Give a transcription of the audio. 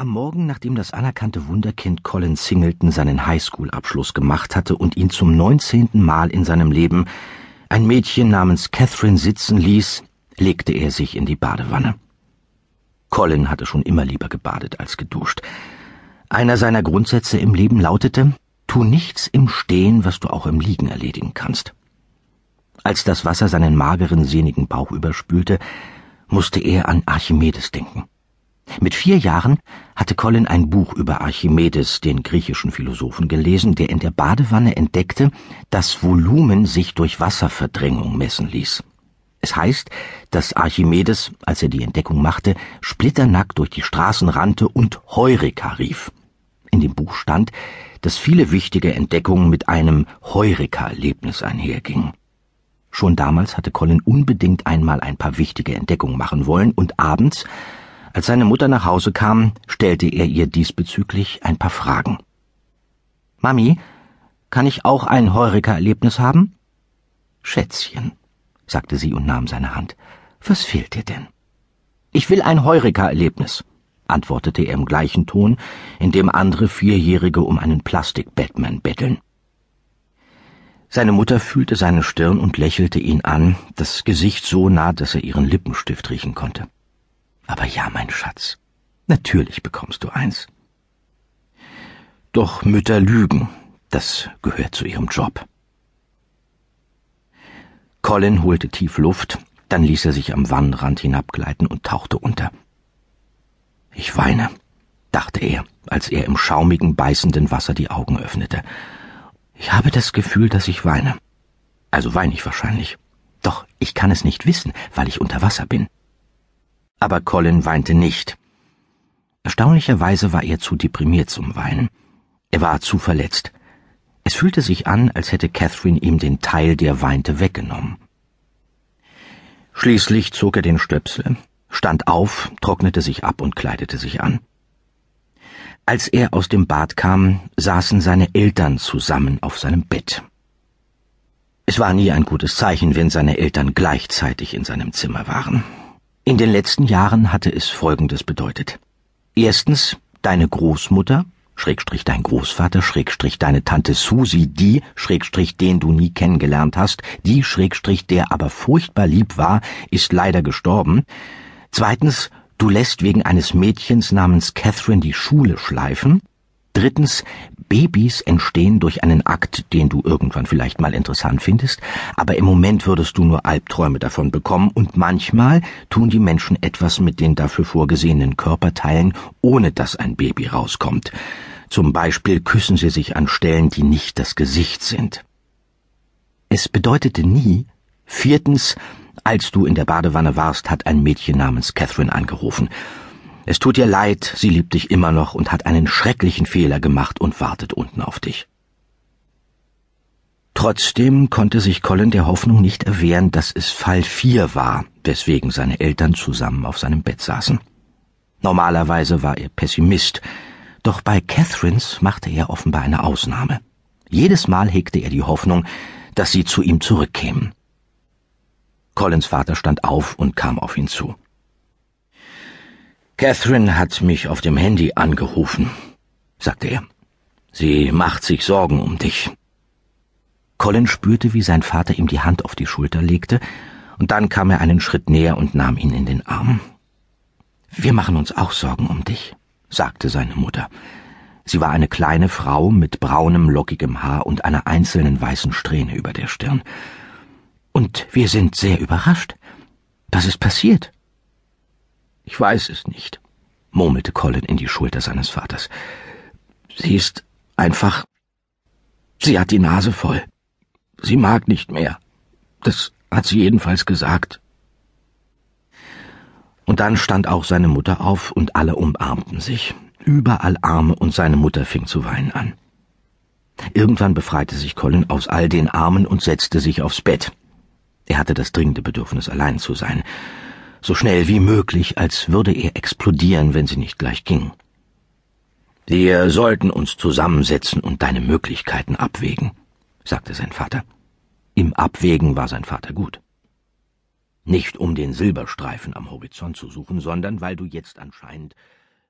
Am Morgen, nachdem das anerkannte Wunderkind Colin Singleton seinen Highschool-Abschluss gemacht hatte und ihn zum neunzehnten Mal in seinem Leben ein Mädchen namens Catherine sitzen ließ, legte er sich in die Badewanne. Colin hatte schon immer lieber gebadet als geduscht. Einer seiner Grundsätze im Leben lautete, tu nichts im Stehen, was du auch im Liegen erledigen kannst. Als das Wasser seinen mageren, sehnigen Bauch überspülte, musste er an Archimedes denken. Mit vier Jahren hatte Colin ein Buch über Archimedes, den griechischen Philosophen, gelesen, der in der Badewanne entdeckte, dass Volumen sich durch Wasserverdrängung messen ließ. Es heißt, dass Archimedes, als er die Entdeckung machte, splitternackt durch die Straßen rannte und Heureka rief. In dem Buch stand, dass viele wichtige Entdeckungen mit einem Heureka-Erlebnis einhergingen. Schon damals hatte Colin unbedingt einmal ein paar wichtige Entdeckungen machen wollen und abends als seine Mutter nach Hause kam, stellte er ihr diesbezüglich ein paar Fragen. Mami, kann ich auch ein Heureka-Erlebnis haben? Schätzchen, sagte sie und nahm seine Hand. Was fehlt dir denn? Ich will ein Heureka-Erlebnis, antwortete er im gleichen Ton, in dem andere Vierjährige um einen Plastik-Batman betteln. Seine Mutter fühlte seine Stirn und lächelte ihn an, das Gesicht so nah, dass er ihren Lippenstift riechen konnte. Aber ja, mein Schatz, natürlich bekommst du eins. Doch Mütter lügen, das gehört zu ihrem Job. Colin holte tief Luft, dann ließ er sich am Wannenrand hinabgleiten und tauchte unter. Ich weine, dachte er, als er im schaumigen, beißenden Wasser die Augen öffnete. Ich habe das Gefühl, dass ich weine. Also weine ich wahrscheinlich. Doch ich kann es nicht wissen, weil ich unter Wasser bin. Aber Colin weinte nicht. Erstaunlicherweise war er zu deprimiert zum Weinen. Er war zu verletzt. Es fühlte sich an, als hätte Catherine ihm den Teil, der weinte, weggenommen. Schließlich zog er den Stöpsel, stand auf, trocknete sich ab und kleidete sich an. Als er aus dem Bad kam, saßen seine Eltern zusammen auf seinem Bett. Es war nie ein gutes Zeichen, wenn seine Eltern gleichzeitig in seinem Zimmer waren. In den letzten Jahren hatte es Folgendes bedeutet. Erstens, deine Großmutter, Schrägstrich dein Großvater, Schrägstrich deine Tante Susi, die, Schrägstrich den du nie kennengelernt hast, die, Schrägstrich der aber furchtbar lieb war, ist leider gestorben. Zweitens, du lässt wegen eines Mädchens namens Catherine die Schule schleifen. Drittens, Babys entstehen durch einen Akt, den du irgendwann vielleicht mal interessant findest, aber im Moment würdest du nur Albträume davon bekommen und manchmal tun die Menschen etwas mit den dafür vorgesehenen Körperteilen, ohne dass ein Baby rauskommt. Zum Beispiel küssen sie sich an Stellen, die nicht das Gesicht sind. Es bedeutete nie, viertens, als du in der Badewanne warst, hat ein Mädchen namens Catherine angerufen es tut ihr leid, sie liebt dich immer noch und hat einen schrecklichen Fehler gemacht und wartet unten auf dich. Trotzdem konnte sich Colin der Hoffnung nicht erwehren, dass es Fall 4 war, weswegen seine Eltern zusammen auf seinem Bett saßen. Normalerweise war er Pessimist, doch bei Catherines machte er offenbar eine Ausnahme. Jedes Mal hegte er die Hoffnung, dass sie zu ihm zurückkämen. Collins Vater stand auf und kam auf ihn zu. Catherine hat mich auf dem Handy angerufen, sagte er. Sie macht sich Sorgen um dich. Colin spürte, wie sein Vater ihm die Hand auf die Schulter legte, und dann kam er einen Schritt näher und nahm ihn in den Arm. Wir machen uns auch Sorgen um dich, sagte seine Mutter. Sie war eine kleine Frau mit braunem, lockigem Haar und einer einzelnen weißen Strähne über der Stirn. Und wir sind sehr überrascht. Was ist passiert? Ich weiß es nicht, murmelte Colin in die Schulter seines Vaters. Sie ist einfach. Sie hat die Nase voll. Sie mag nicht mehr. Das hat sie jedenfalls gesagt. Und dann stand auch seine Mutter auf und alle umarmten sich. Überall Arme und seine Mutter fing zu weinen an. Irgendwann befreite sich Colin aus all den Armen und setzte sich aufs Bett. Er hatte das dringende Bedürfnis, allein zu sein so schnell wie möglich, als würde er explodieren, wenn sie nicht gleich ging. Wir sollten uns zusammensetzen und deine Möglichkeiten abwägen, sagte sein Vater. Im Abwägen war sein Vater gut. Nicht um den Silberstreifen am Horizont zu suchen, sondern weil du jetzt anscheinend